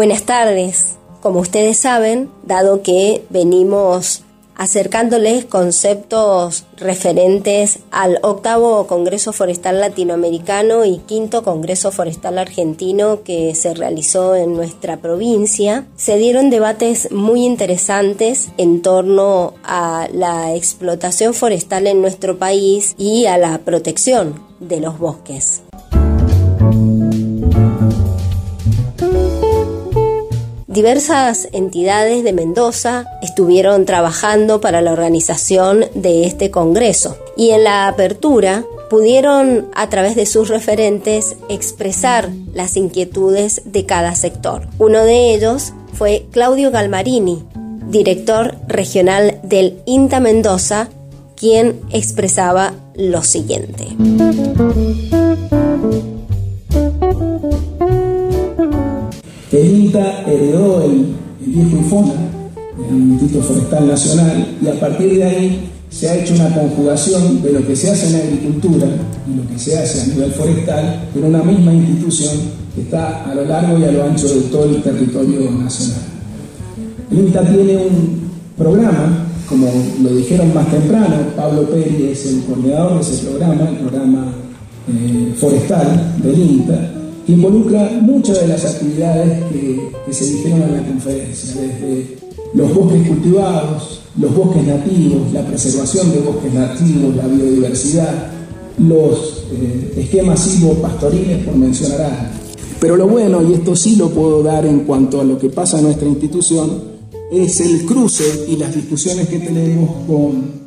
Buenas tardes. Como ustedes saben, dado que venimos acercándoles conceptos referentes al octavo Congreso Forestal Latinoamericano y quinto Congreso Forestal Argentino que se realizó en nuestra provincia, se dieron debates muy interesantes en torno a la explotación forestal en nuestro país y a la protección de los bosques. Diversas entidades de Mendoza estuvieron trabajando para la organización de este Congreso y en la apertura pudieron a través de sus referentes expresar las inquietudes de cada sector. Uno de ellos fue Claudio Galmarini, director regional del INTA Mendoza, quien expresaba lo siguiente. Heredó el, viejo IFONA, el Instituto Forestal Nacional, y a partir de ahí se ha hecho una conjugación de lo que se hace en agricultura y lo que se hace a nivel forestal en una misma institución que está a lo largo y a lo ancho de todo el territorio nacional. El INTA tiene un programa, como lo dijeron más temprano, Pablo Pérez es el coordinador de ese programa, el programa eh, forestal del INTA, involucra muchas de las actividades que, se dijeron en la conferencia, desde los bosques cultivados, los bosques nativos, la preservación de bosques nativos, la biodiversidad, los eh, esquemas silvopastoriles, por mencionar algo. Pero lo bueno, y esto sí lo puedo dar en cuanto a lo que pasa en nuestra institución, es el cruce y las discusiones que tenemos con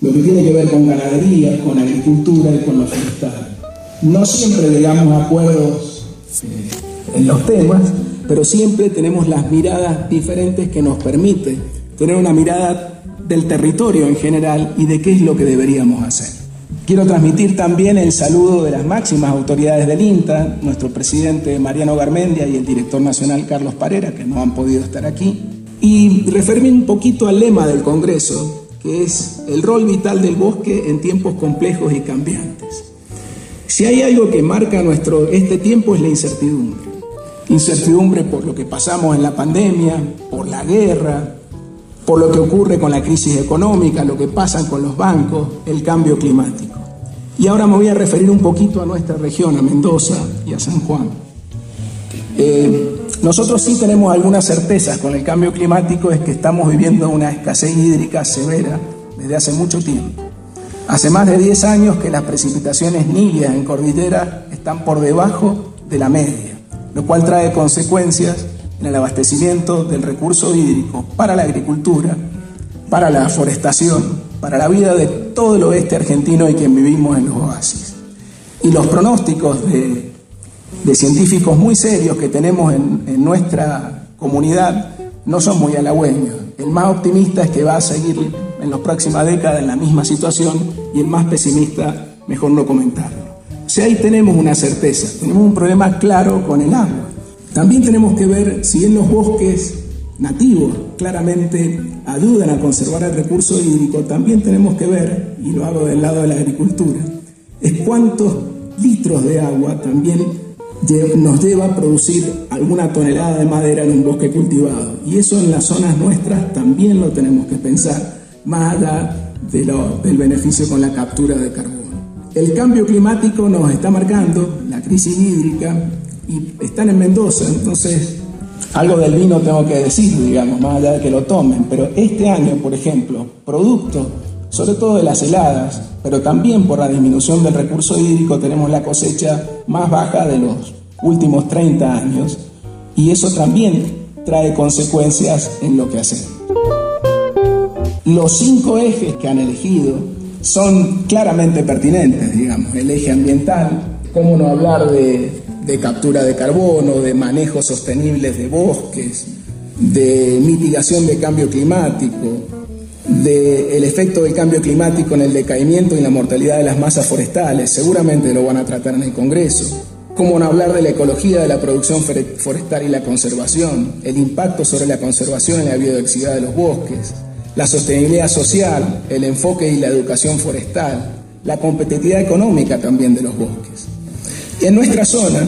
lo que tiene que ver con ganadería, con agricultura y con lo forestal. No siempre llegamos a acuerdos en los temas, pero siempre tenemos las miradas diferentes que nos permite tener una mirada del territorio en general y de qué es lo que deberíamos hacer. Quiero transmitir también el saludo de las máximas autoridades del INTA, nuestro presidente Mariano Garmendia y el director nacional Carlos Parera, que no han podido estar aquí, y referirme un poquito al lema del Congreso, que es el rol vital del bosque en tiempos complejos y cambiantes. Si hay algo que marca nuestro, este tiempo es la incertidumbre. Incertidumbre por lo que pasamos en la pandemia, por la guerra, por lo que ocurre con la crisis económica, lo que pasa con los bancos, el cambio climático. Y ahora me voy a referir un poquito a nuestra región, a Mendoza y a San Juan. Eh, nosotros sí tenemos algunas certezas con el cambio climático, es que estamos viviendo una escasez hídrica severa desde hace mucho tiempo. Hace más de 10 años que las precipitaciones nidias en cordillera están por debajo de la media, lo cual trae consecuencias en el abastecimiento del recurso hídrico para la agricultura, para la forestación, para la vida de todo el oeste argentino y quien vivimos en los oasis. Y los pronósticos de, científicos muy serios que tenemos en, en nuestra comunidad no son muy halagüeños. El más optimista es que va a seguir en las próximas décadas en la misma situación y el más pesimista, mejor no comentarlo. O sea, ahí tenemos una certeza, tenemos un problema claro con el agua. También tenemos que ver si en los bosques nativos claramente ayudan a conservar el recurso hídrico, también tenemos que ver, y lo hago del lado de la agricultura, es cuántos litros de agua también nos lleva a producir alguna tonelada de madera en un bosque cultivado. Y eso en las zonas nuestras también lo tenemos que pensar, más allá de del beneficio con la captura de carbono. El cambio climático nos está marcando, la crisis hídrica, y están en Mendoza, entonces algo del vino tengo que decir, digamos, más allá de que lo tomen, pero este año, por ejemplo, producto sobre todo de las heladas, pero también por la disminución del recurso hídrico tenemos la cosecha más baja de los últimos 30 años y eso también trae consecuencias en lo que hacemos. Los cinco ejes que han elegido son claramente pertinentes, digamos, el eje ambiental, cómo no hablar de, captura de carbono, de manejo sostenibles de bosques, de mitigación de cambio climático, del efecto del cambio climático en el decaimiento y la mortalidad de las masas forestales, seguramente lo van a tratar en el Congreso. ¿Cómo no hablar de la ecología de la producción forestal y la conservación? El impacto sobre la conservación y la biodiversidad de los bosques, la sostenibilidad social, el enfoque y la educación forestal, la competitividad económica también de los bosques. Y en nuestra zona,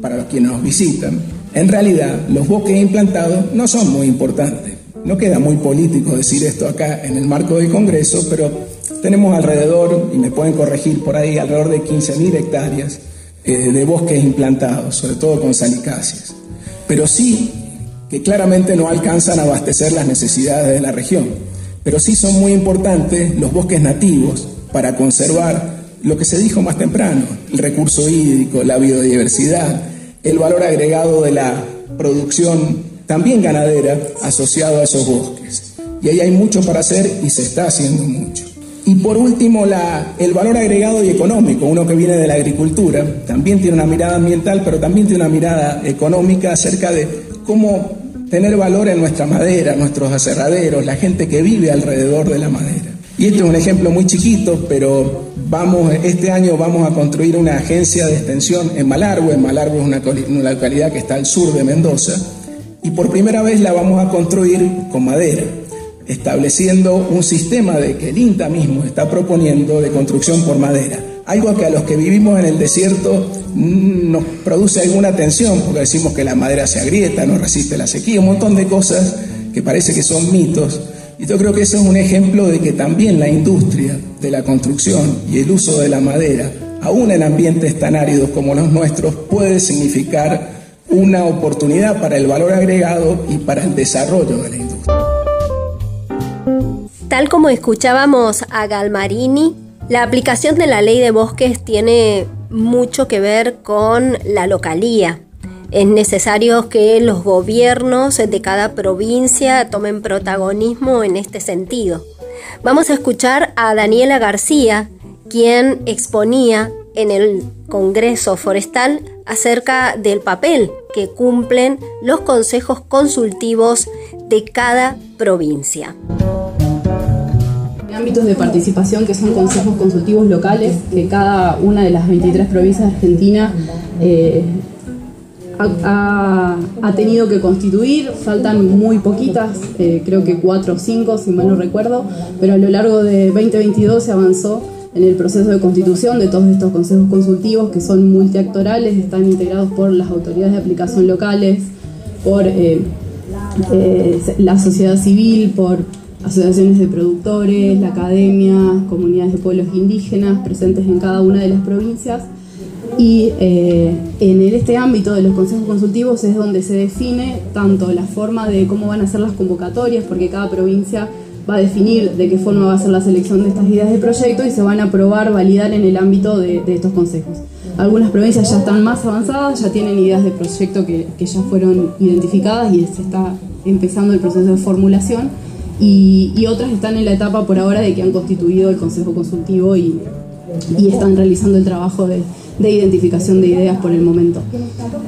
para los quienes nos visitan, en realidad los bosques implantados no son muy importantes. No queda muy político decir esto acá en el marco del Congreso, pero tenemos alrededor, y me pueden corregir por ahí, alrededor de 15.000 hectáreas eh, de bosques implantados, sobre todo con salicáceas. Pero sí que claramente no alcanzan a abastecer las necesidades de la región. Pero sí son muy importantes los bosques nativos para conservar lo que se dijo más temprano, el recurso hídrico, la biodiversidad, el valor agregado de la producción también ganadera asociado a esos bosques. Y ahí hay mucho para hacer y se está haciendo mucho. Y por último, el valor agregado y económico, uno que viene de la agricultura, también tiene una mirada ambiental, pero también tiene una mirada económica acerca de cómo tener valor en nuestra madera, nuestros aserraderos, la gente que vive alrededor de la madera. Y este es un ejemplo muy chiquito, pero vamos, este año vamos a construir una agencia de extensión en Malargüe. Malargüe es una, una localidad que está al sur de Mendoza. Y por primera vez la vamos a construir con madera, estableciendo un sistema de que el INTA mismo está proponiendo de construcción por madera. Algo que a los que vivimos en el desierto nos produce alguna tensión, porque decimos que la madera se agrieta, no resiste la sequía, un montón de cosas que parece que son mitos y yo creo que ese es un ejemplo de que también la industria de la construcción y el uso de la madera, aún en ambientes tan áridos como los nuestros, puede significar una oportunidad para el valor agregado y para el desarrollo de la industria. Tal como escuchábamos a Galmarini, la aplicación de la ley de bosques tiene mucho que ver con la localía, es necesario que los gobiernos de cada provincia tomen protagonismo en este sentido. Vamos a escuchar a Daniela García, quien exponía en el Congreso Forestal acerca del papel que cumplen los consejos consultivos de cada provincia. Ámbitos de participación que son consejos consultivos locales que cada una de las 23 provincias de Argentina eh, ha, tenido que constituir, faltan muy poquitas, eh, creo que cuatro o cinco, si mal no recuerdo, pero a lo largo de 2022 se avanzó en el proceso de constitución de todos estos consejos consultivos que son multiactorales, están integrados por las autoridades de aplicación locales, por eh, la sociedad civil, por asociaciones de productores, la academia, comunidades de pueblos indígenas presentes en cada una de las provincias y eh, en este ámbito de los consejos consultivos es donde se define tanto la forma de cómo van a ser las convocatorias, porque cada provincia va a definir de qué forma va a ser la selección de estas ideas de proyecto y se van a aprobar, validar en el ámbito de, estos consejos. Algunas provincias ya están más avanzadas, ya tienen ideas de proyecto que, ya fueron identificadas y se está empezando el proceso de formulación. Y, y, otras están en la etapa por ahora de que han constituido el Consejo Consultivo y, están realizando el trabajo de, de identificación de ideas por el momento.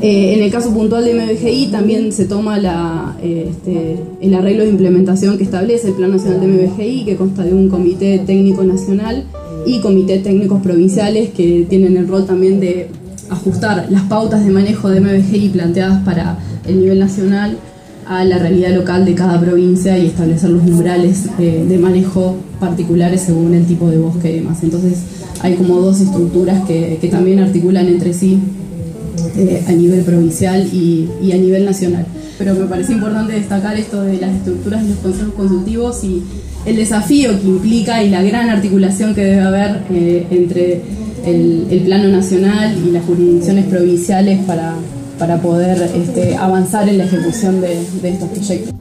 Eh, en el caso puntual de MBGI también se toma la, eh, este, el arreglo de implementación que establece el Plan Nacional de MBGI, que consta de un comité técnico nacional y comités técnicos provinciales que tienen el rol también de ajustar las pautas de manejo de MBGI planteadas para el nivel nacional a la realidad local de cada provincia y establecer los umbrales eh, de manejo particulares según el tipo de bosque y demás. Entonces, hay como dos estructuras que, también articulan entre sí eh, a nivel provincial y, a nivel nacional. Pero me parece importante destacar esto de las estructuras de los consejos consultivos y el desafío que implica y la gran articulación que debe haber eh, entre el, plano nacional y las jurisdicciones provinciales para, para poder este, avanzar en la ejecución de, de estos proyectos.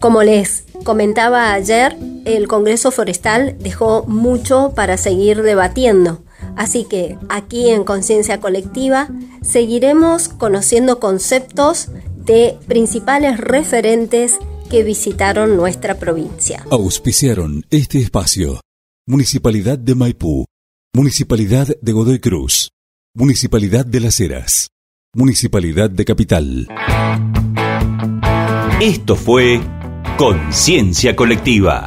Como les comentaba ayer, el Congreso Forestal dejó mucho para seguir debatiendo. Así que aquí en Conciencia Colectiva seguiremos conociendo conceptos de principales referentes que visitaron nuestra provincia. Auspiciaron este espacio. Municipalidad de Maipú Municipalidad de Godoy Cruz. Municipalidad de Las Heras. Municipalidad de Capital. Esto fue Conciencia Colectiva.